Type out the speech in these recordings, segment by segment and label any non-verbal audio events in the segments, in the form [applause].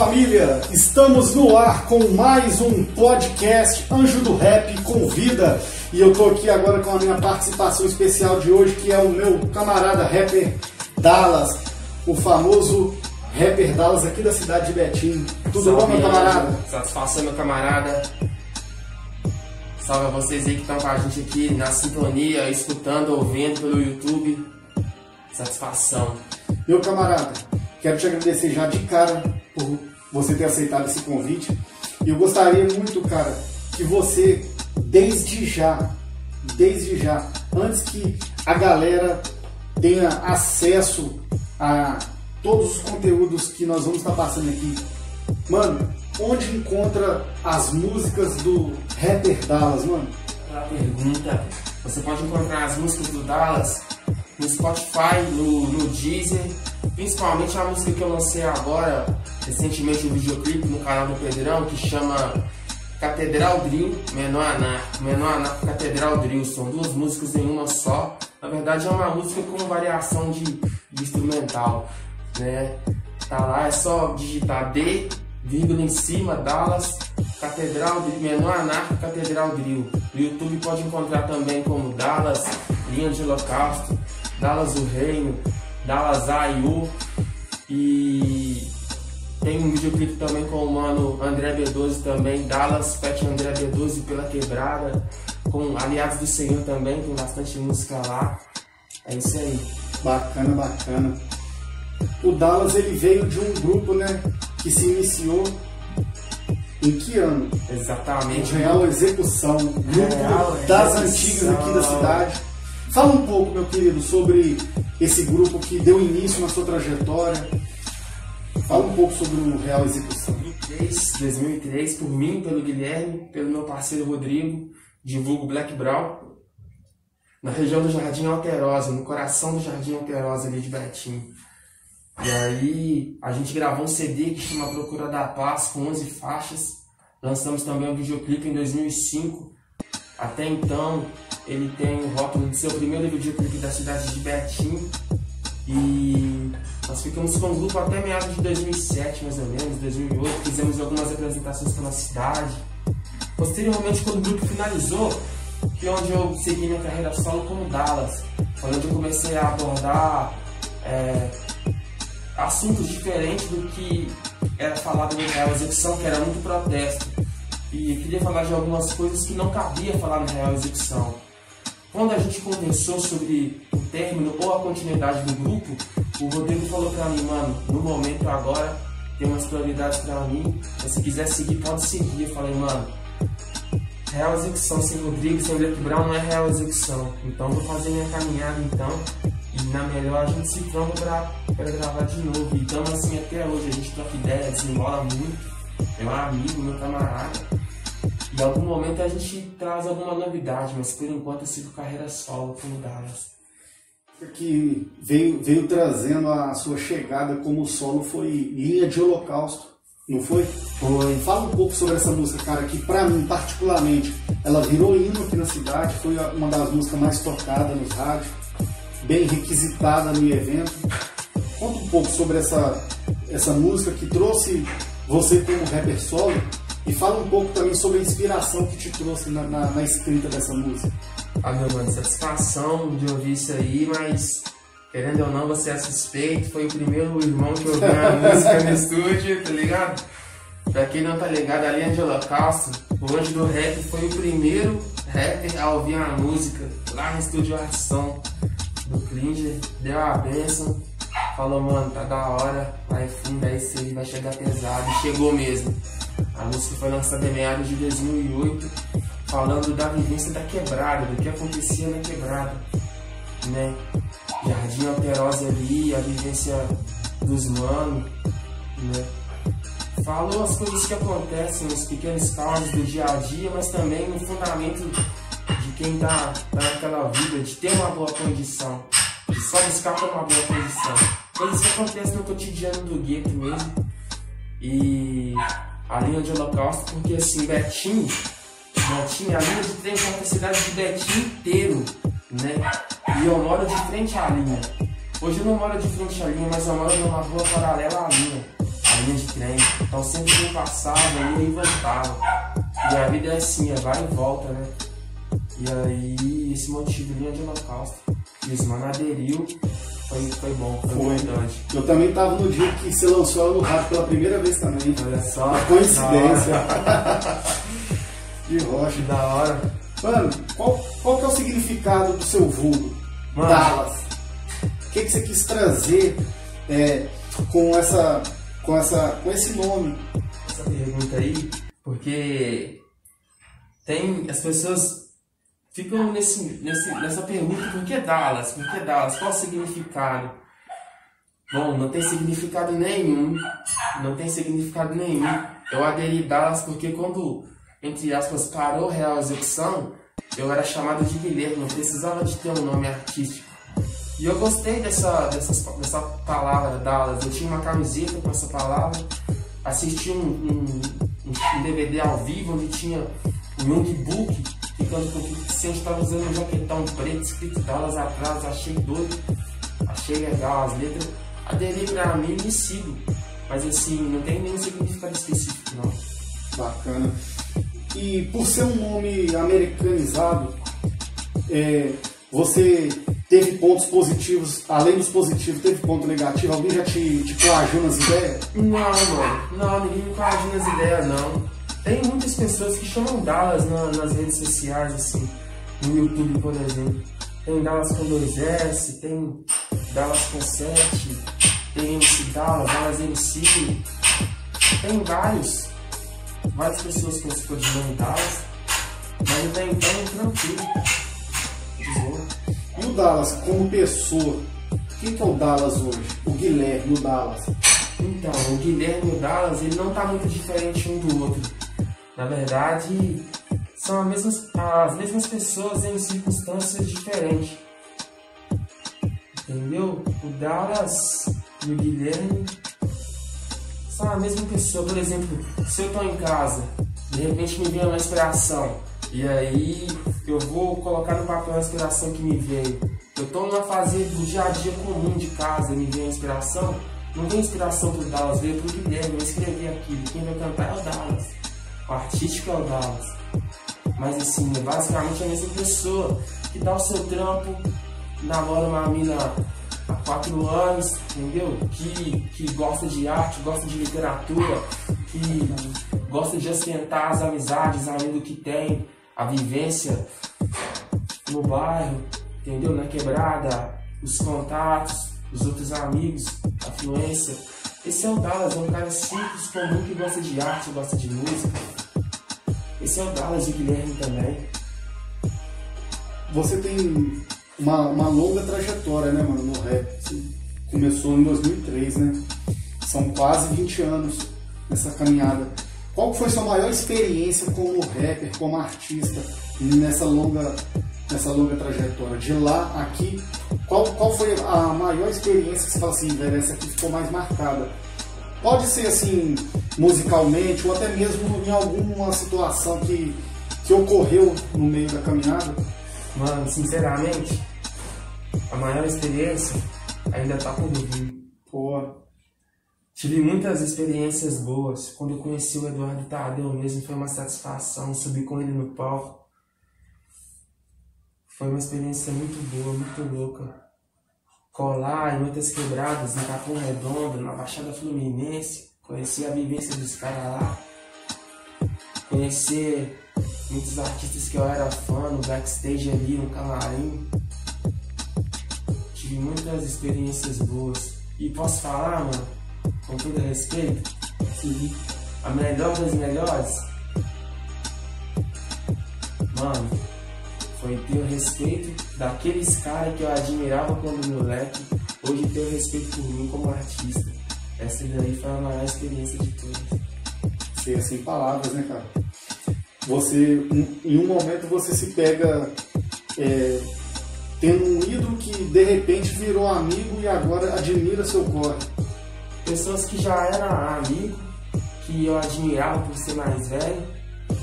família! Estamos no ar com mais um podcast Anjo do Rap Convida. E eu tô aqui agora com a minha participação especial de hoje, que é o meu camarada rapper Dallas, o famoso rapper Dallas aqui da cidade de Betim. Tudo Salve, bom, meu camarada? Satisfação, meu camarada. Salve a vocês aí que estão com a gente aqui na sintonia, escutando, ouvindo pelo YouTube. Satisfação. Meu camarada, quero te agradecer já de cara por você ter aceitado esse convite. E eu gostaria muito, cara, que você, desde já, desde já, antes que a galera tenha acesso a todos os conteúdos que nós vamos estar passando aqui, mano, onde encontra as músicas do rapper Dallas, mano? Pergunta, você pode encontrar as músicas do Dallas no Spotify, no, no Deezer, principalmente a música que eu lancei agora, recentemente um videoclipe no canal do Pedrão, que chama Catedral Drill, Menor Anarco, Menor Anarco Catedral Drill, são duas músicas em uma só, na verdade é uma música com variação de, de instrumental, né? Tá lá, é só digitar D, vírgula em cima, Dallas, Catedral Drill, Menor Anarco Catedral Drill. No YouTube pode encontrar também como Dallas, Linha de Holocausto, Dallas o Reino, Dallas A e U. E tem um videoclipe também com o mano André B12 também, Dallas, Pet André B12 pela quebrada, com Aliados do Senhor também, tem bastante música lá. É isso aí. Bacana, bacana. O Dallas ele veio de um grupo, né, que se iniciou em que ano? Exatamente. Real Execução, grupo Real das Execução. antigas aqui da cidade. Fala um pouco, meu querido, sobre esse grupo que deu início na sua trajetória. Fala um pouco sobre o Real Execução. 2003, 2003, por mim, pelo Guilherme, pelo meu parceiro Rodrigo, divulgo Black Brown, na região do Jardim Alterosa, no coração do Jardim Alterosa ali de Betim. E aí a gente gravou um CD que chama Procura da Paz, com 11 faixas. Lançamos também um videoclipe em 2005. Até então, ele tem o rótulo de ser o primeiro videoclipe da cidade de Betim. E nós ficamos com o grupo até meados de 2007, mais ou menos, 2008. Fizemos algumas apresentações pela cidade. Posteriormente, quando o grupo finalizou, que é onde eu segui minha carreira solo como Dallas. Foi onde eu comecei a abordar é, assuntos diferentes do que era falado no Real Execução, que era muito protesto. E queria falar de algumas coisas que não cabia falar no Real Execução. Quando a gente conversou sobre o término ou a continuidade do grupo, o Rodrigo falou pra mim, mano, no momento agora tem umas prioridades pra mim, mas se quiser seguir, pode seguir. Eu falei, mano, Real Execução sem Rodrigo, sem Black Brown não é Real Execução. Então vou fazer minha caminhada então. E na melhor a gente se tromba pra, pra gravar de novo. E estamos assim até hoje, a gente troca ideia, desenrola muito. É um amigo, meu camarada. Em algum momento a gente traz alguma novidade, mas por enquanto eu sigo carreira solo como Dallas. Que veio, veio trazendo a sua chegada como solo foi Linha de Holocausto, não foi? Foi. Fala um pouco sobre essa música, cara, que pra mim, particularmente, ela virou hino aqui na cidade, foi uma das músicas mais tocadas nos rádios, bem requisitada no evento. Conta um pouco sobre essa, essa música que trouxe você como rapper solo e fala um pouco também sobre a inspiração que te trouxe na, na, na escrita dessa música. Ah, meu mano, satisfação de ouvir isso aí, mas querendo ou não, você é suspeito. Foi o primeiro irmão que ouviu a [laughs] música no estúdio, tá ligado? Pra quem não tá ligado, a linha de Holocausto, o Anjo do Rap foi o primeiro rapper a ouvir a música lá no estúdio Ação do Klinger. Deu a benção, falou, mano, tá da hora, vai fundo, é isso aí, vai chegar pesado. E chegou mesmo. A música foi lançada em meados de 2008, falando da vivência da quebrada, do que acontecia na quebrada, né? Jardim Alterosa ali, a vivência dos manos, né? Falou as coisas que acontecem, os pequenos causos do dia a dia, mas também no fundamento de quem tá, tá naquela vida, de ter uma boa condição, de só buscar por uma boa condição. Coisas que acontecem no cotidiano do gueto mesmo. E a linha de holocausto, porque assim, Betim, Betim, a linha de trem corta a cidade de Betim inteiro, né? E eu moro de frente à linha. Hoje eu não moro de frente à linha, mas eu moro numa rua paralela à linha. A linha de trem. Então sempre eu passava, ia e voltava. E a vida é assim, é vai e volta, né? E aí, esse motivo linha de holocausto. E os mano aderiu, foi, foi bom, foi, foi. importante. Eu também tava no dia que você lançou ela no rádio pela primeira vez também. Olha só. Uma coincidência. que [laughs] rocha. Da hora. Mano, qual, qual que é o significado do seu vulgo? Mano. Dallas. O que, que você quis trazer é, com, essa, com, essa, com esse nome? Essa pergunta aí, porque tem as pessoas ficam nesse, nesse, nessa pergunta, por que Dallas? Por que Dallas? Qual o significado? Bom, não tem significado nenhum. Não tem significado nenhum. Eu aderi Dallas porque quando, entre aspas, parou a real execução, eu era chamado de Guilherme, não precisava de ter um nome artístico. E eu gostei dessa, dessa, dessa palavra Dallas. Eu tinha uma camiseta com essa palavra, assisti um, um, um DVD ao vivo onde tinha um Youngbook ficando com o que estava usando um jaquetão preto escrito Dallas atrás, achei doido, achei legal as letras. Aderi pra mim e sigo. Mas assim, não tem nenhum significado específico não. Bacana. E por ser um nome americanizado, é, você teve pontos positivos, além dos positivos, teve ponto negativo? Alguém já te, te coagiu nas ideias? Não, mano. Não, ninguém me coagiu nas ideias, não. Tem muitas pessoas que chamam Dallas na, nas redes sociais, assim, no YouTube, por exemplo. Tem Dallas com 2S, tem Dallas com 7, tem MC Dallas, Dallas MC. Tem vários, várias pessoas com esse codinome Dallas, mas até então tranquilo. E o Dallas, como pessoa, quem que é o Dallas hoje? O Guilherme, o Dallas. Então, o Guilherme e o Dallas, ele não tá muito diferente um do outro. Na verdade, são as mesmas, as mesmas pessoas em circunstâncias diferentes. Entendeu? O Dallas e o Guilherme são a mesma pessoa. Por exemplo, se eu estou em casa, de repente me vem uma inspiração, e aí eu vou colocar no papel a inspiração que me veio. Eu estou numa fase do dia a dia comum de casa, me vem a inspiração. Não vem inspiração pro Dallas, veio pro Guilherme, eu escrevi aquilo. Quem vai cantar é o Dallas o artístico é o Dallas. Mas assim, é basicamente a mesma pessoa que dá o seu trampo, namora uma mina há quatro anos, entendeu? Que, que gosta de arte, gosta de literatura, que gosta de ostentar as amizades além do que tem, a vivência no bairro, entendeu? Na quebrada, os contatos, os outros amigos, a fluência. Esse é o Dallas, é um cara simples, comum que gosta de arte, gosta de música, esse é o Dallas e Guilherme também. Você tem uma, uma longa trajetória, né, mano, no rap. Você começou em 2003, né? São quase 20 anos nessa caminhada. Qual foi sua maior experiência como rapper, como artista, nessa longa, nessa longa trajetória? De lá aqui, qual, qual foi a maior experiência que você fala assim, velho, essa aqui ficou mais marcada? Pode ser assim, musicalmente, ou até mesmo em alguma situação que, que ocorreu no meio da caminhada? Mano, sinceramente, a maior experiência ainda tá por vir. Pô, tive muitas experiências boas. Quando eu conheci o Eduardo Tadeu mesmo, foi uma satisfação subir com ele no palco. Foi uma experiência muito boa, muito louca colar em muitas quebradas, em Capão Redondo, na Baixada Fluminense, conhecer a vivência dos caras lá, conhecer muitos artistas que eu era fã no backstage ali, no camarim. Tive muitas experiências boas. E posso falar, mano, com todo respeito, que a melhor das melhores, mano, foi ter o respeito daqueles caras que eu admirava quando moleque, hoje ter o respeito por mim como artista. Essa daí foi a maior experiência de todas. Ser sem palavras, né, cara? Você, em um momento, você se pega é, tendo um ídolo que de repente virou amigo e agora admira seu corre. Pessoas que já eram amigo, que eu admirava por ser mais velho,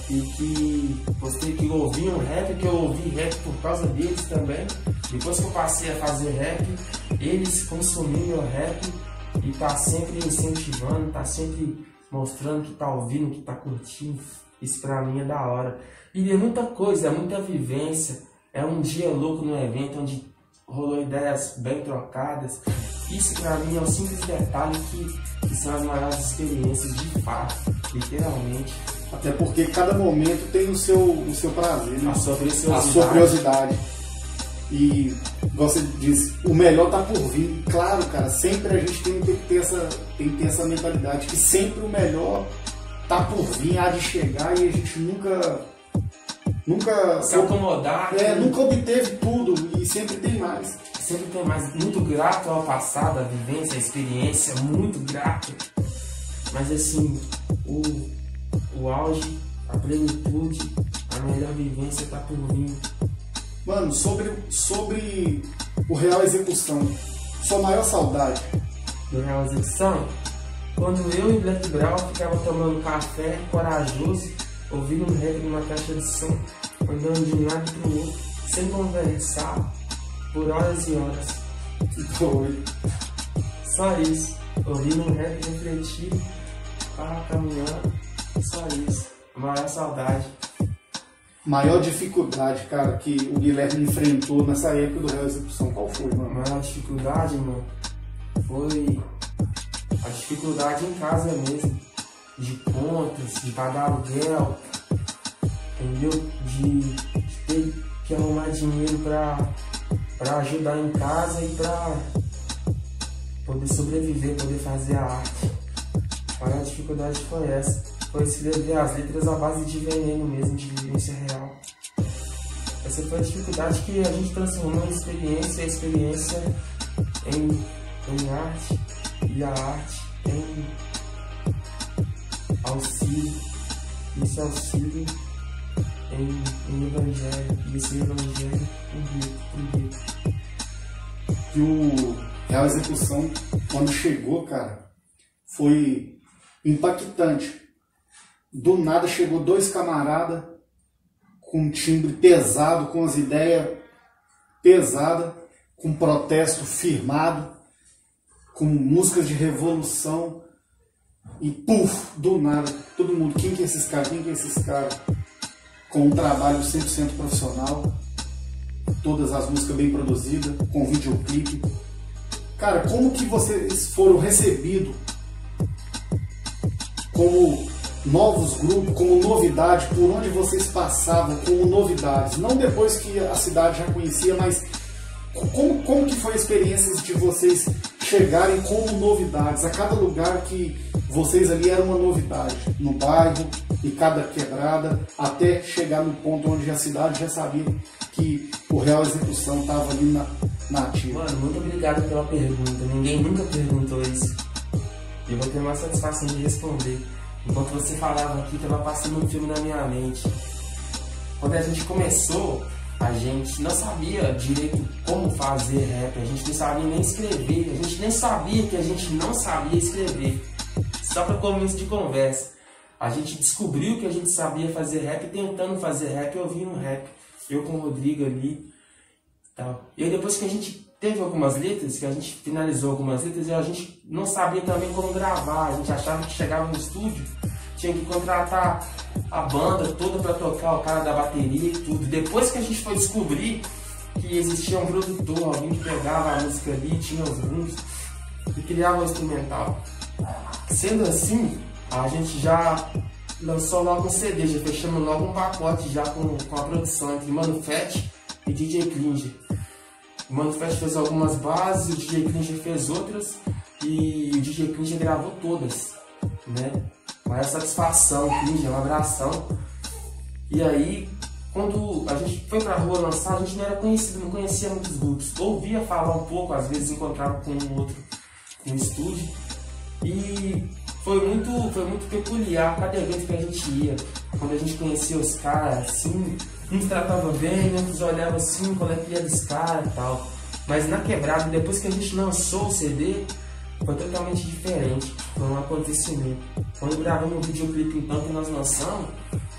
e que você que ouviam rap, que eu ouvi rap por causa deles também. Depois que eu passei a fazer rap, eles consumiam meu rap e tá sempre incentivando, tá sempre mostrando que tá ouvindo, que tá curtindo. Isso pra mim é da hora. E é muita coisa, é muita vivência. É um dia louco no evento onde rolou ideias bem trocadas. Isso pra mim é um simples detalhe que, que são as maiores experiências de fato, literalmente. Até porque cada momento tem o seu, o seu prazer, né? A sua a sua curiosidade. E você diz, o melhor tá por vir. Claro, cara, sempre a gente tem que ter essa, tem que ter essa mentalidade que sempre o melhor tá por vir, há de chegar e a gente nunca. Nunca. Se acomodar. É, né? nunca obteve tudo e sempre tem mais. Sempre tem mais. Muito grato ao passado, à vivência, à experiência, muito grato. Mas assim, o, o auge, a plenitude, a melhor vivência tá por vir. Mano, sobre, sobre o Real Execução, sua maior saudade? Do Real Execução? Quando eu e Black Brown ficava tomando café, corajoso, ouvindo um rap numa caixa de som, andando de um lado pro outro, sem conversar, por horas e horas. Foi. Só isso. Ouvindo um rap refletido, para caminhando, só isso. A maior saudade maior dificuldade, cara, que o Guilherme enfrentou nessa época do Real Execução? Qual foi, mano? A maior dificuldade, mano, foi a dificuldade em casa mesmo. De contas, de pagar aluguel, entendeu? De, de ter que arrumar dinheiro pra, pra ajudar em casa e pra poder sobreviver, poder fazer a arte. A maior dificuldade foi essa foi escrever as letras à base de veneno mesmo, de vivência real. Essa foi a dificuldade que a gente transformou em experiência, a experiência em, em arte e a arte em auxílio, esse auxílio em, em evangelho, e esse evangelho em Deus. E o Real Execução, quando chegou, cara, foi impactante do nada chegou dois camaradas com timbre pesado, com as ideias pesadas, com protesto firmado, com músicas de revolução. E puf, do nada, todo mundo, quem que é esses caras? Quem que é esses caras? Com um trabalho 100% profissional, todas as músicas bem produzidas, com videoclipe. Cara, como que vocês foram recebidos como novos grupos, como novidade, por onde vocês passavam como novidades, não depois que a cidade já conhecia, mas como, como que foi a experiência de vocês chegarem como novidades, a cada lugar que vocês ali eram uma novidade, no bairro, e cada quebrada, até chegar no ponto onde a cidade já sabia que o Real Execução estava ali na, na ativa. Mano, muito obrigado pela pergunta, ninguém nunca perguntou isso. Eu vou ter uma satisfação de responder. Enquanto você falava aqui, estava passando um filme na minha mente. Quando a gente começou, a gente não sabia direito como fazer rap, a gente não sabia nem escrever, a gente nem sabia que a gente não sabia escrever. Só para começo de conversa. A gente descobriu que a gente sabia fazer rap tentando fazer rap, ouvindo rap. Eu com o Rodrigo ali. Tal. E aí depois que a gente teve algumas letras, que a gente finalizou algumas letras, e a gente não sabia também como gravar. A gente achava que chegava no estúdio, tinha que contratar a banda toda para tocar, o cara da bateria e tudo. Depois que a gente foi descobrir que existia um produtor, alguém que pegava a música ali, tinha os rumos e criava o instrumental. Sendo assim, a gente já lançou logo um CD, já fechamos logo um pacote já com, com a produção entre Mano e DJ Klinger. O Manifest fez algumas bases, o DJ Klinger fez outras e o DJ Klinger gravou todas, né? Maior satisfação, Klinger, um abração. E aí, quando a gente foi pra rua lançar, a gente não era conhecido, não conhecia muitos grupos. Ouvia falar um pouco, às vezes encontrava com um outro no estúdio. E foi muito, foi muito peculiar cada evento que a gente ia. Quando a gente conhecia os caras, assim, uns tratavam bem, outros olhavam assim, qual é que ia dos caras e tal. Mas na quebrada, depois que a gente lançou o CD, foi totalmente diferente. Foi um acontecimento. Quando gravamos o videoclipe então que nós lançamos,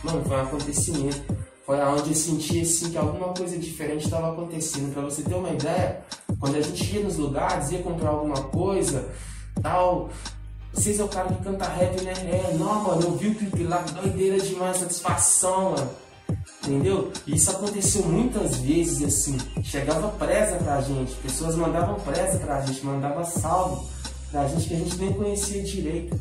mano, foi um acontecimento. Foi aonde eu senti assim que alguma coisa diferente estava acontecendo. Para você ter uma ideia, quando a gente ia nos lugares, ia comprar alguma coisa, tal. Vocês é o cara que canta rap, né? É, não, mano, eu vi o clipe lá, doideira demais, satisfação, mano. Entendeu? E isso aconteceu muitas vezes, assim. Chegava presa pra gente, pessoas mandavam presa pra gente, mandavam salve pra gente que a gente nem conhecia direito.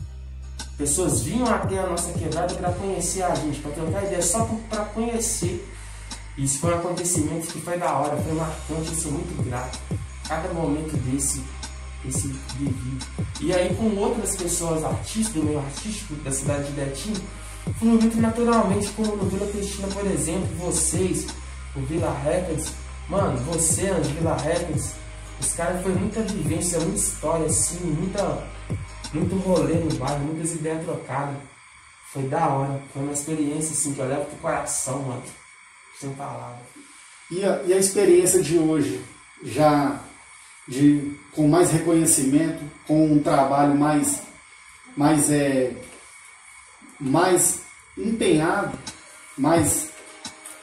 Pessoas vinham até a nossa quebrada para conhecer a gente, para trocar ideia, só para conhecer. Isso foi um acontecimento que foi da hora, foi marcante, eu sou muito grato. Cada momento desse, desse vivi. E aí com outras pessoas artistas, do meio artístico da cidade de Betim, flui muito naturalmente, como no Vila Cristina, por exemplo, vocês, o Vila Records, mano, você, Andy Vila Records, os caras foi muita vivência, muita história, assim, muita, muito rolê no bairro, muitas ideias trocadas. Foi da hora, foi uma experiência assim que eu levo pro coração, mano sem palavras. E a, e a experiência de hoje, já de, com mais reconhecimento, com um trabalho mais, mais, é, mais empenhado, mais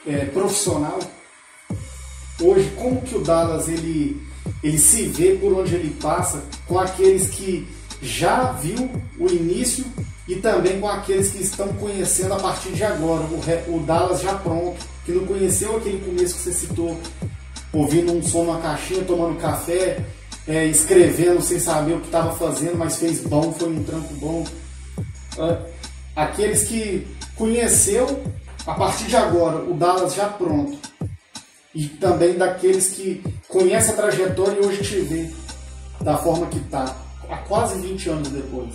é, profissional. Hoje, como que o Dallas ele, ele se vê por onde ele passa com aqueles que já viu o início e também com aqueles que estão conhecendo a partir de agora, o, o Dallas já pronto, que não conheceu aquele começo que você citou, ouvindo um som na caixinha, tomando café, é, escrevendo sem saber o que estava fazendo, mas fez bom, foi um trampo bom. É, aqueles que conheceu a partir de agora o Dallas já pronto. E também daqueles que conhecem a trajetória e hoje te vê da forma que está, há quase 20 anos depois.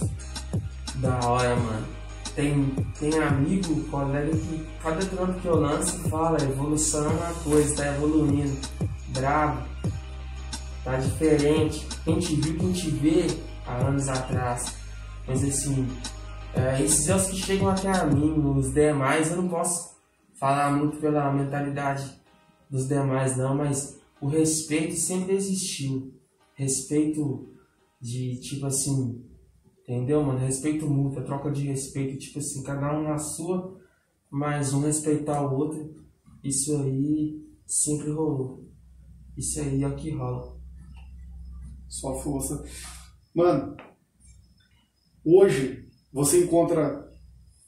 Da hora, mano. Tem, tem amigo, colega que cada trampo que eu lanço fala, evolução é uma coisa, tá evoluindo. Bravo. Tá diferente. Quem te viu, quem te vê há anos atrás. Mas assim, é, esses é os que chegam até a mim, os demais eu não posso falar muito pela mentalidade dos demais não, mas o respeito sempre existiu. Respeito de tipo assim, Entendeu, mano? Respeito mútuo, troca de respeito, tipo assim, cada um na sua, mas um respeitar o outro. Isso aí sempre rolou. Isso aí é o que rola. Só força. Mano, hoje você encontra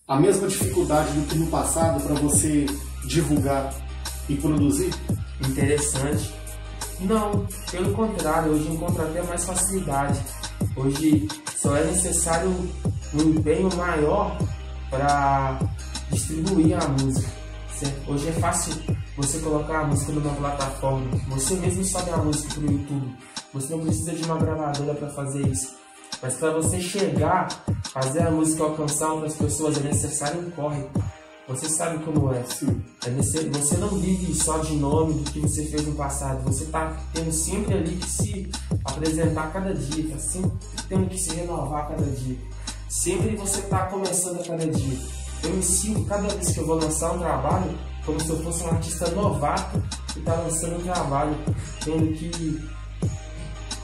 a mesma dificuldade do que no passado para você divulgar e produzir? Interessante. Não, pelo contrário, hoje encontro até mais facilidade. Hoje só é necessário um empenho maior para distribuir a música. Hoje é fácil você colocar a música numa plataforma. Você mesmo sobe a música para o YouTube. Você não precisa de uma gravadora para fazer isso. Mas para você chegar, fazer a música alcançar outras pessoas é necessário um corre. Você sabe como é. Sim. é você não vive só de nome do que você fez no passado. Você está tendo sempre ali que se apresentar cada dia, está sempre tendo que se renovar cada dia. Sempre você está começando a cada dia. Eu me sinto cada vez que eu vou lançar um trabalho como se eu fosse um artista novato que está lançando um trabalho, tendo que,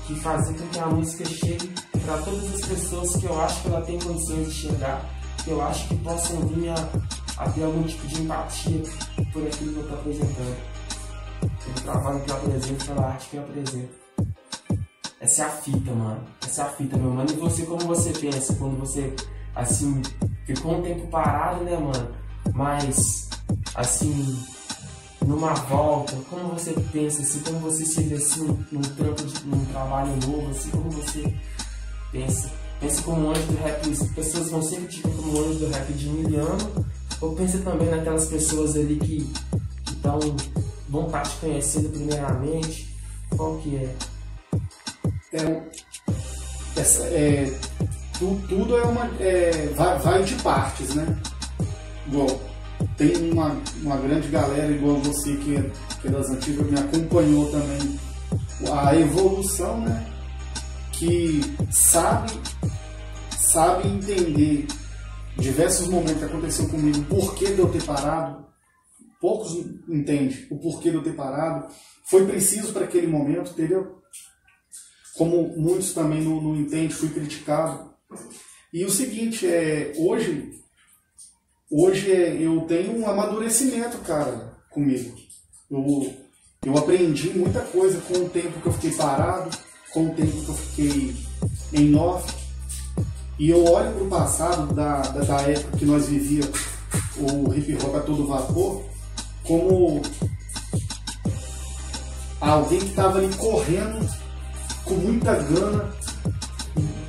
que fazer com que a música chegue para todas as pessoas que eu acho que ela tem condições de chegar, que eu acho que possam vir a a ter algum tipo de empatia por aquilo que eu estou apresentando. Pelo trabalho que eu apresento, pela arte que eu apresento. Essa é a fita, mano. Essa é a fita, meu mano. E você, como você pensa quando você, assim, ficou um tempo parado, né, mano? Mas, assim, numa volta, como você pensa, assim, como você se vê, assim, num, trampo, de, num trabalho novo, assim, como você pensa? Pensa como anjo do rap, as pessoas vão sempre te como anjo do rap de miliano, ou pensa também naquelas pessoas ali que estão vão estar te conhecendo primeiramente. Qual que é? É, essa, é tu, tudo é uma. É, vai, vai de partes, né? Igual, tem uma, uma grande galera igual você que é, que é das antigas, me acompanhou também a evolução, né? Que sabe, sabe entender diversos momentos que aconteceu comigo, o porquê de eu ter parado, poucos entendem o porquê de eu ter parado, foi preciso para aquele momento, entendeu? Como muitos também não, não entendem, fui criticado. E o seguinte, é, hoje, hoje eu tenho um amadurecimento, cara, comigo. Eu, eu aprendi muita coisa com o tempo que eu fiquei parado, com o tempo que eu fiquei em off, e eu olho para o passado da, da, da, época que nós vivíamos o hip hop a todo vapor, como alguém que estava ali correndo com muita gana,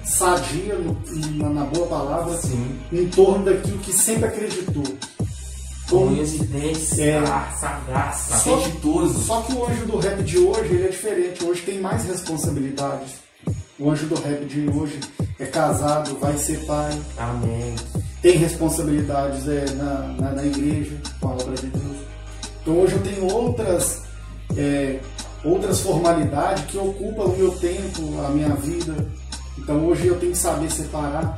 sadia, na, na boa palavra, Sim. em torno daquilo que sempre acreditou. Com dentes, É. ah, sagaz, apetitoso. Só que o anjo do rap de hoje ele é diferente. Hoje tem mais responsabilidades. O anjo do rap de hoje é casado, vai ser pai, Amém. tem responsabilidades é, na, na, na igreja, com a obra de Deus. Então hoje eu tenho outras, é, outras formalidades que ocupam o meu tempo, a minha vida. Então hoje eu tenho que saber separar.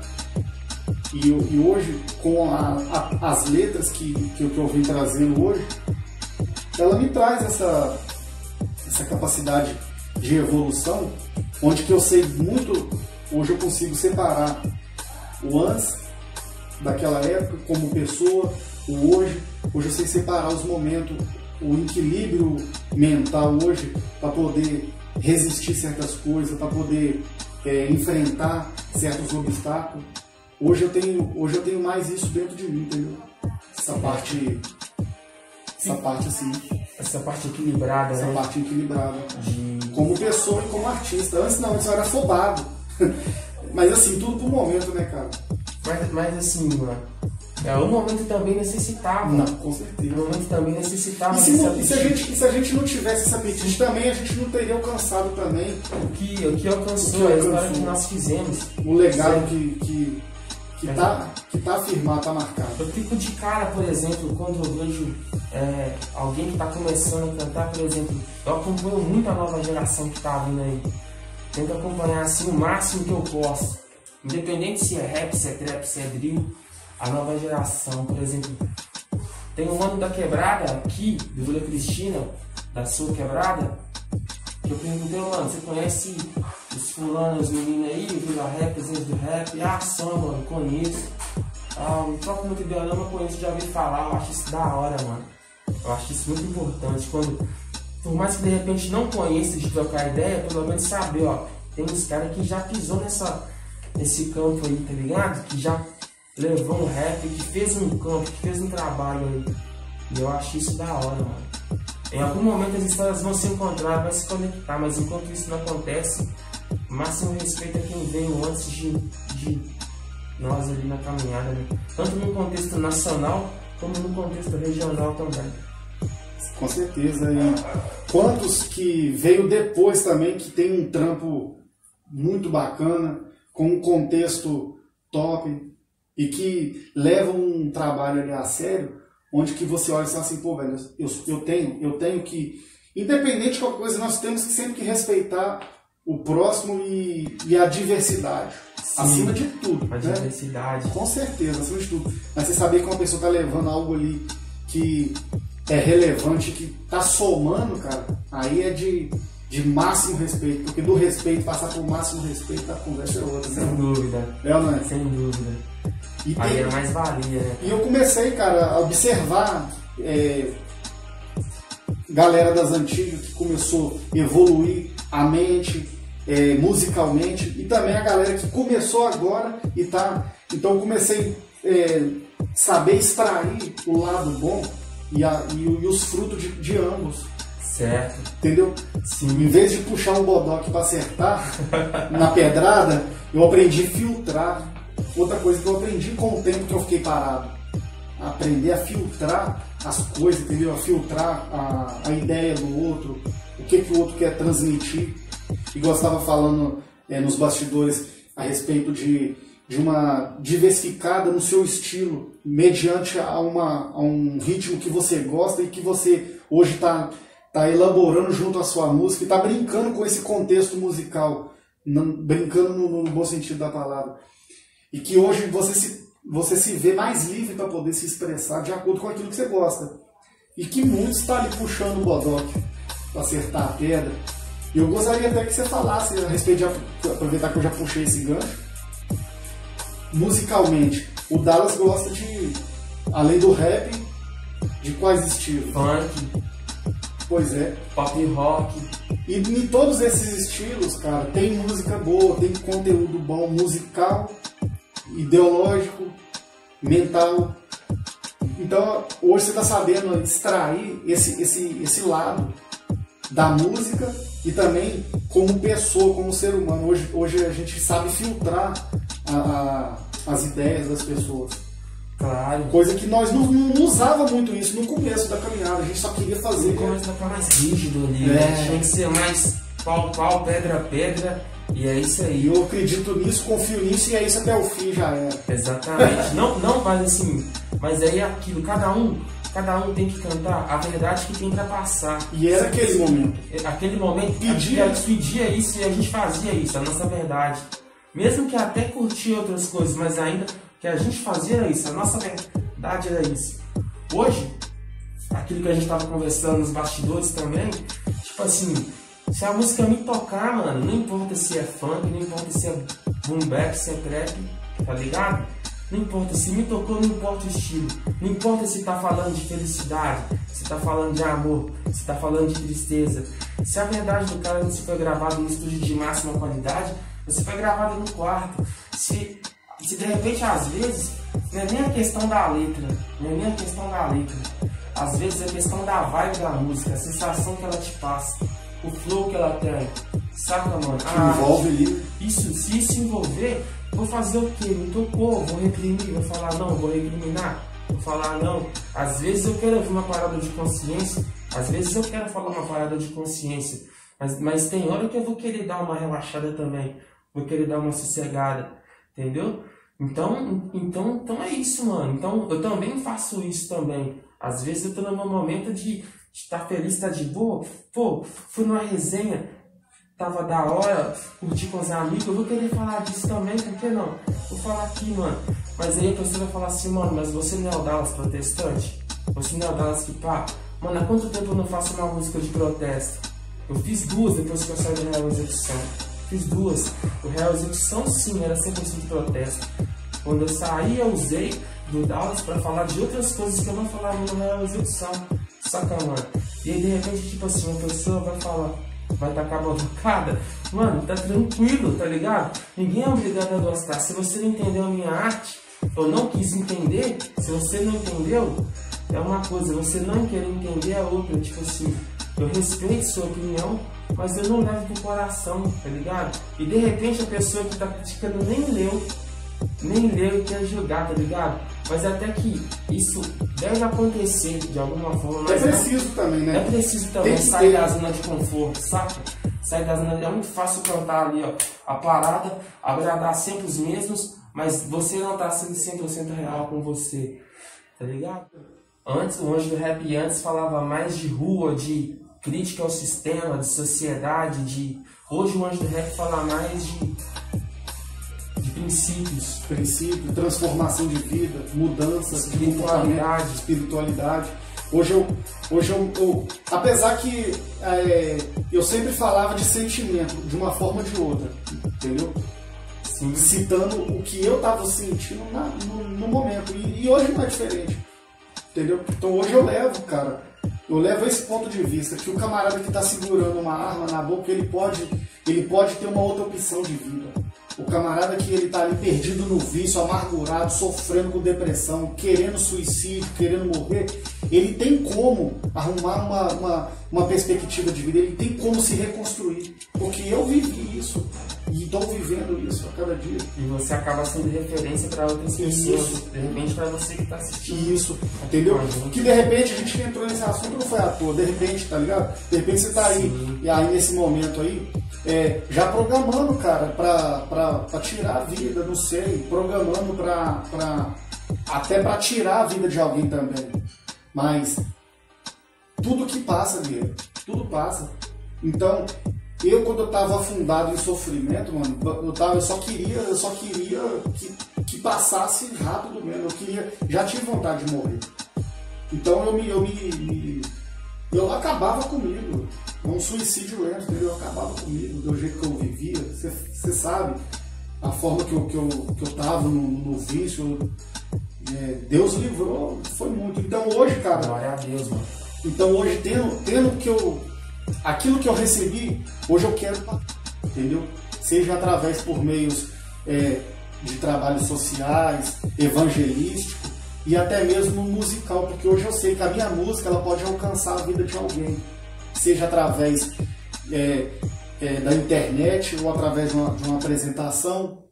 E, e hoje, com a- a- as letras que, que eu vim trazendo hoje, ela me traz essa, essa capacidade de evolução, onde que eu sei muito, hoje eu consigo separar o antes daquela época como pessoa, o hoje. Hoje eu sei separar os momentos, o equilíbrio mental hoje para poder resistir certas coisas, para poder é, enfrentar certos obstáculos. Hoje eu tenho, hoje eu tenho mais isso dentro de mim, entendeu? Essa parte, essa parte assim, Essa parte equilibrada, essa né? parte equilibrada De... como pessoa e como artista. Antes não, antes eu era afobado. [laughs] Mas assim, tudo por momento, né, cara? Mas, mas assim, mano, é, o momento também necessitava. Não, com O certeza. momento também necessitava E se, não- e se a gente, se a gente não tivesse esse apetite também, a gente não teria alcançado também O que, o que alcançou, O que a história que nós fizemos. o legado Certo. que, que, que, tá, que tá afirmado, tá marcado. Eu fico de cara, por exemplo, quando eu vejo é, alguém que está começando a cantar, por exemplo, eu acompanho muito a nova geração que está vindo aí. Tento acompanhar assim o máximo que eu posso. Independente se é rap, se é trap, se é drill, a nova geração, por exemplo. Tem um mano da quebrada aqui, do Vila Cristina, da sua quebrada, que eu perguntei, mano, você conhece os fulanos, os meninos aí, o Vila Rap, os do rap? Ah, são, mano, conheço. Ah, não troco muito ideia não, mas conheço, já ouvi falar, eu acho isso da hora, mano. Eu acho isso muito importante. Quando, por mais que de repente não conheça de trocar ideia, pelo menos saber, ó, tem uns caras que já pisou nessa, nesse campo aí, tá ligado? Que já levou um rap, que fez um campo, que fez um trabalho aí. E eu acho isso da hora, mano. Em algum momento as histórias vão se encontrar, vai se conectar, mas enquanto isso não acontece, máximo respeito a quem veio antes de, de nós ali na caminhada, né? Tanto no contexto nacional como no contexto regional também. Com certeza. E quantos que veio depois também, que tem um trampo muito bacana, com um contexto top e que levam um trabalho ali a sério, onde que você olha e fala assim, pô, velho, eu, eu tenho, eu tenho que, independente de qualquer coisa, nós temos que sempre que respeitar o próximo e, e a diversidade. Acima de tudo. A né? diversidade. Com certeza, acima de tudo. Mas você saber que uma pessoa está levando algo ali que é relevante, que está somando, cara, aí é de, de máximo respeito. Porque do respeito, passar por máximo respeito, a conversa é outra. Sem Né? dúvida. É ou não é? Sem dúvida. E, Aí é mais valia, né? e eu comecei, cara, a observar é, galera das antigas que começou a evoluir a mente é, musicalmente e também a galera que começou agora e tá. Então eu comecei a é, saber extrair o lado bom e, a- e e os frutos de, de ambos. Certo. Entendeu? Sim. Em vez de puxar um bodoque para acertar na pedrada, eu aprendi a filtrar. Outra coisa que eu aprendi com o tempo que eu fiquei parado. Aprender a filtrar as coisas, entendeu? A filtrar a, a ideia do outro, o que, que o outro quer transmitir. Eu estava falando eh, nos bastidores a respeito de, de uma diversificada no seu estilo, mediante a, uma, a um ritmo que você gosta e que você hoje está tá elaborando junto à sua música e está brincando com esse contexto musical, não- brincando no, no bom sentido da palavra. E que hoje você se, você se vê mais livre para poder se expressar de acordo com aquilo que você gosta. E que muitos estão ali puxando o bodoque para acertar a pedra. E eu gostaria até que você falasse a respeito de aproveitar que eu já puxei esse gancho. Musicalmente, o Dallas gosta de, além do rap, de quais estilos? Funk, Pois é. Pop rock. E em todos esses estilos, cara, tem música boa, tem conteúdo bom, musical, ideológico, mental. Então, hoje você está sabendo extrair esse, esse, esse lado da música e também como pessoa, como ser humano. Hoje, hoje a gente sabe filtrar a, a, as ideias das pessoas. Claro. Coisa que nós não, não usava muito isso no começo da caminhada, a gente só queria fazer. No começo tá mais rígido ali, É. né? Tinha que ser mais pau, pau, pedra, pedra. E é isso aí. eu acredito nisso, confio nisso e é isso até o fim já era. Exatamente. não, não faz assim. Mas aí é aquilo, cada um, cada um tem que cantar a verdade que tem pra passar. E era aquele momento. Aquele momento Pedia. pedia isso e a gente fazia isso, a nossa verdade. Mesmo que até curtia outras coisas, mas ainda que a gente fazia era isso, a nossa verdade era isso. Hoje, aquilo que a gente tava conversando nos bastidores também, tipo assim, se a música me tocar, mano, não importa se é funk, não importa se é boom bap, se é trap, tá ligado? Não importa, se me tocou, não importa o estilo. Não importa se tá falando de felicidade, se tá falando de amor, se tá falando de tristeza. Se a verdade do cara não se foi gravada em estúdio de máxima qualidade, você foi gravada no quarto. Se, se de repente, às vezes, não é nem a questão da letra, não é nem a questão da letra. Às vezes é a questão da vibe da música, a sensação que ela te passa, o flow que ela tem. Saca, mano? Ah, envolve ali. isso, se isso envolver, vou fazer o quê? Me tocou, vou reprimir, vou falar não, vou recriminar, vou falar não. Às vezes eu quero ouvir uma parada de consciência, às vezes eu quero falar uma parada de consciência, mas, mas tem hora que eu vou querer dar uma relaxada também, vou querer dar uma sossegada, entendeu? Então, então, então é isso, mano. Então eu também faço isso também. Às vezes eu tô no meu momento de estar feliz, tá de boa. Pô, fui numa resenha, tava da hora, curti com os amigos, eu vou querer falar disso também, por que não? Vou falar aqui, mano. Mas aí a pessoa vai falar assim, mano, mas você não é o Dallas protestante? Você não é o Dallas que pá? Mano, há quanto tempo eu não faço uma música de protesto? Eu fiz duas depois que eu saí do Real Execução. Fiz duas. O Real Execução sim era 100% protesto. Quando eu saí, eu usei do Dallas pra falar de outras coisas que eu não falava no Real Execução. Saca, mano? E aí de repente, tipo assim, uma pessoa vai falar, vai tacar a bocada, mano, tá tranquilo, tá ligado? Ninguém é obrigado a gostar. Se você não entendeu a minha arte, ou não quis entender, se você não entendeu, é uma coisa, você não querer entender é outra. Tipo assim, eu respeito sua opinião, mas eu não levo pro coração, tá ligado? E de repente a pessoa que tá criticando nem leu, nem leu e quer julgar, tá ligado? Mas até que isso deve acontecer de alguma forma, É mas não- preciso também, é né? preciso também Tem que sair da zona de conforto, saca? Sair da zona de... É muito fácil cantar ali, ó, a parada, agradar sempre os mesmos, mas você não tá sendo 100% real com você, tá ligado? Antes, o Anjo do Rap antes falava mais de rua, de crítica ao sistema, de sociedade, de... Hoje o Anjo do Rap fala mais de... princípios. Princípio, transformação de vida, mudança de Espiritualidade. espiritualidade. Hoje eu, hoje eu, eu- apesar que é, eu sempre falava de sentimento, de uma forma ou de outra, entendeu? Sim, Citando o que eu estava sentindo na- no, no momento. E, e hoje não é diferente, entendeu? Então hoje eu levo, cara, eu levo esse ponto de vista, que o camarada que está segurando uma arma na boca, ele pode, ele pode ter uma outra opção de vida. O camarada que ele tá ali perdido no vício, amargurado, sofrendo com depressão, querendo suicídio, querendo morrer, ele tem como arrumar uma, uma, uma perspectiva de vida, ele tem como se reconstruir. Porque eu vivi isso e estou vivendo isso a cada dia. e você acaba sendo referência para outras Isso. pessoas, de repente para você que tá assistindo. Isso, entendeu? Que de repente a gente entrou nesse assunto não foi à toa, de repente, tá ligado? De repente você tá aí, Sim. e aí nesse momento aí, é, já programando, cara, pra tirar a vida, não sei, programando pra até pra tirar a vida de alguém também. Mas tudo que passa, Guilherme, tudo passa. Então, eu quando eu tava afundado em sofrimento, mano, eu, tava, eu só queria, eu só queria que, que passasse rápido mesmo. Eu queria, já tive vontade de morrer. Então eu me, eu me, me- eu acabava comigo. É um suicídio lento, entendeu? Eu acabava comigo, do jeito que eu vivia. Você sabe a forma que eu, que eu, que eu tava no, no vício. É, Deus livrou, foi muito. Então hoje, cara, Glória a Deus, mano. Então hoje, tendo, tendo que eu. Aquilo que eu recebi, hoje eu quero, entendeu? Seja através por meios é, de trabalhos sociais, evangelístico e até mesmo musical, porque hoje eu sei que a minha música ela pode alcançar a vida de alguém, seja através é, é, da internet ou através de uma, de uma, apresentação,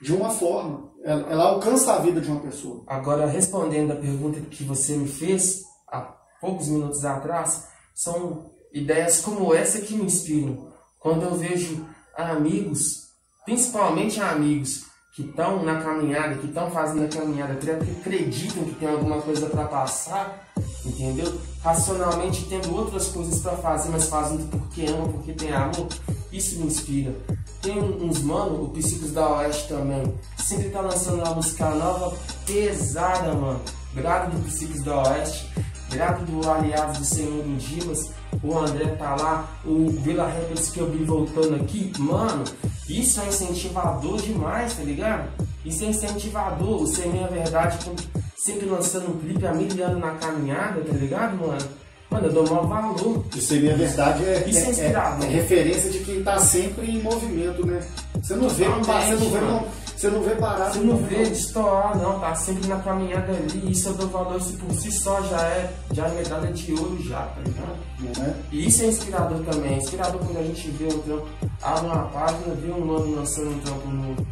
de uma forma. Ela, ela, alcança a vida de uma pessoa. Agora, respondendo a pergunta que você me fez há poucos minutos atrás, são ideias como essa que me inspiram. Quando eu vejo amigos, principalmente amigos, que estão na caminhada, que estão fazendo a caminhada, que acreditam que tem alguma coisa para passar, entendeu? Racionalmente tendo outras coisas para fazer, mas fazendo porque ama, porque tem amor, isso me inspira. Tem uns mano, o Psicos da Oeste também, sempre tá lançando uma música nova pesada, mano. Grado do Psicos da Oeste, grado do Aliados do Senhor do Dimas, o André tá lá, o Vila Records que eu vi voltando aqui, mano, isso é incentivador demais, tá ligado? Isso é incentivador, o Sem Minha Verdade sempre lançando um clipe mil anos na caminhada, tá ligado, mano? Mano, eu dou maior valor. Isso aí, minha verdade, é, Isso é, é, é, é referência de quem tá sempre em movimento, né? Você não vê, não, você não vê, não, você não vê parado. Você não vê destoar, não, tá sempre na caminhada ali. Isso eu dou valor, isso por si só já é, já é medalha de ouro já, tá ligado? É? E isso é inspirador também. É inspirador quando a gente vê um trampo, abre uma página, vê um nome lançando um trampo novo.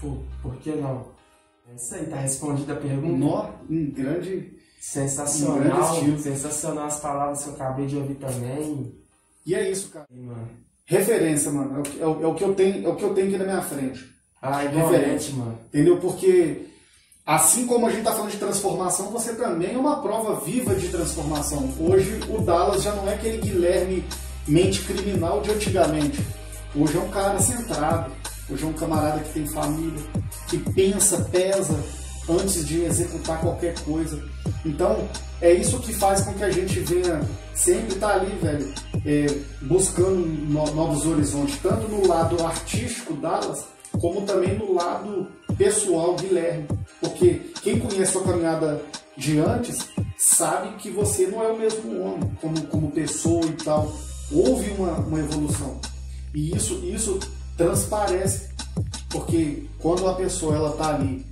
Pô, por que não? É isso aí, tá respondida a pergunta. Nó, um grande. Sensacional, um grande sensacional as palavras que eu acabei de ouvir também. E é isso, cara. E, mano referência, mano. É o, é o, que eu tenho, é o que eu tenho aqui na minha frente. Ah, referente, mano. Entendeu? Porque assim como a gente está falando de transformação, você também é uma prova viva de transformação. Hoje o Dallas já não é aquele Guilherme mente criminal de antigamente. Hoje é um cara centrado. Hoje é um camarada que tem família, que pensa, pesa antes de executar qualquer coisa. Então, é isso que faz com que a gente venha sempre estar tá ali, velho, é, buscando no, novos horizontes, tanto no lado artístico Dallas, como também no lado pessoal Guilherme. Porque quem conhece a caminhada de antes sabe que você não é o mesmo homem como, como pessoa e tal. Houve uma, uma evolução. E isso, isso transparece. Porque quando a pessoa ela tá ali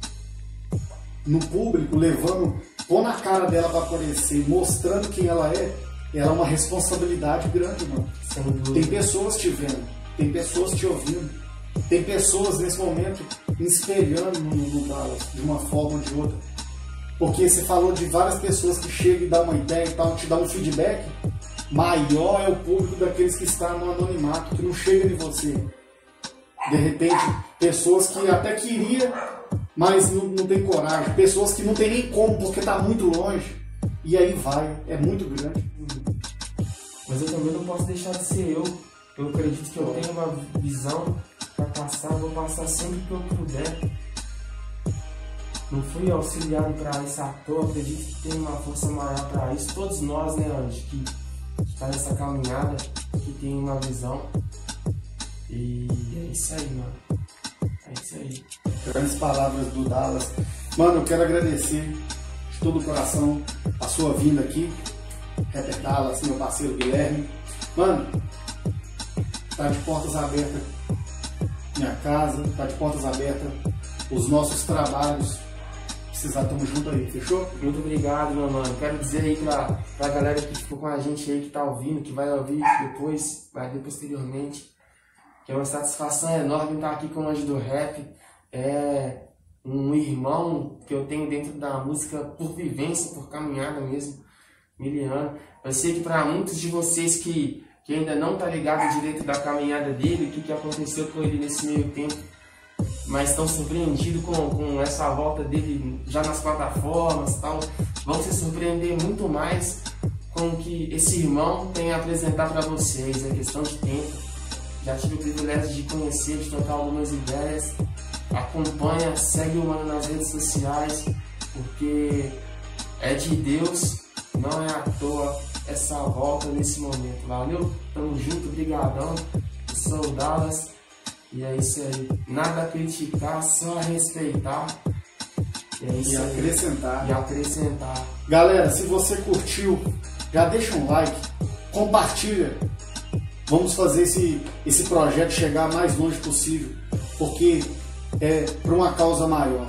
no público, levando, pôr na cara dela para aparecer, mostrando quem ela é, ela é uma responsabilidade grande, mano. Tem pessoas te vendo, tem pessoas te ouvindo, tem pessoas nesse momento espelhando no, no Dallas, de uma forma ou de outra. Porque você falou de várias pessoas que chegam e dão uma ideia e tal, te dão um feedback. Maior é o público daqueles que estão no anonimato, que não chega de você. De repente, pessoas que até queria mas não, não tem coragem. Pessoas que não tem nem como porque está muito longe. E aí vai, é muito grande. Mas eu também não posso deixar de ser eu. Eu acredito que eu tenho uma visão para passar, vou passar sempre que eu puder. Não fui auxiliado para isso à toa, acredito que tem uma força maior para isso. Todos nós, né, Andy, que está nessa caminhada, que tem uma visão. E é isso aí, mano. É isso aí. Grandes palavras do Dallas. Mano, eu quero agradecer de todo o coração a sua vinda aqui. Rapper Dallas, meu parceiro Guilherme. Mano, tá de portas abertas minha casa, tá de portas abertas os nossos trabalhos. Precisar, tamo junto aí, fechou? Muito obrigado, meu mano. Quero dizer aí pra, pra galera que ficou com a gente aí, que tá ouvindo, que vai ouvir depois, vai ver posteriormente que é uma satisfação enorme estar aqui com o Anjo do Rap. É um irmão que eu tenho dentro da música por vivência, por caminhada mesmo, miliano. Eu sei que para muitos de vocês que, que ainda não tá ligado direito da caminhada dele, o que, que aconteceu com ele nesse meio tempo, mas estão surpreendidos com, com essa volta dele já nas plataformas tal, vão se surpreender muito mais com o que esse irmão tem a apresentar para vocês. É questão de tempo. Já tive o privilégio de conhecer, de trocar algumas ideias. Acompanha, segue o Mano nas redes sociais, porque é de Deus, não é à toa essa volta nesse momento. Valeu? Tamo junto, brigadão. sou o Dallas. E é isso aí. Nada a criticar, só a respeitar. É isso e aí. acrescentar. E acrescentar. Galera, se você curtiu, já deixa um like, compartilha. Vamos fazer esse, esse projeto chegar mais longe possível, porque é para uma causa maior.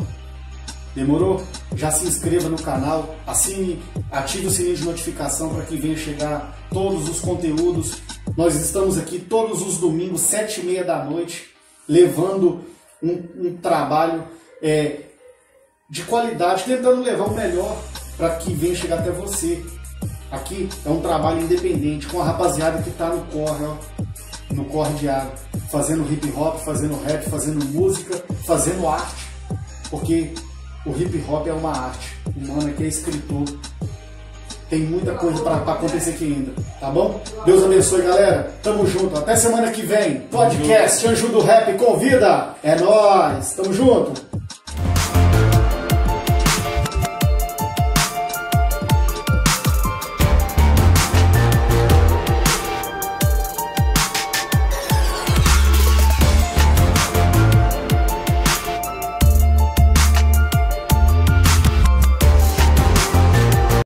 Demorou? Já se inscreva no canal, assine, ative o sininho de notificação para que venha chegar todos os conteúdos. Nós estamos aqui todos os domingos, sete e meia da noite, levando um, um trabalho é, de qualidade, tentando levar o melhor para que venha chegar até você. Aqui é um trabalho independente, com a rapaziada que está no corre, ó, no corre água, fazendo hip hop, fazendo rap, fazendo música, fazendo arte, porque o hip hop é uma arte. O mano aqui é escritor. Tem muita coisa para acontecer aqui ainda, tá bom? Deus abençoe, galera. Tamo junto. Até semana que vem. Podcast Anjo do Rap convida. É nós. Tamo junto.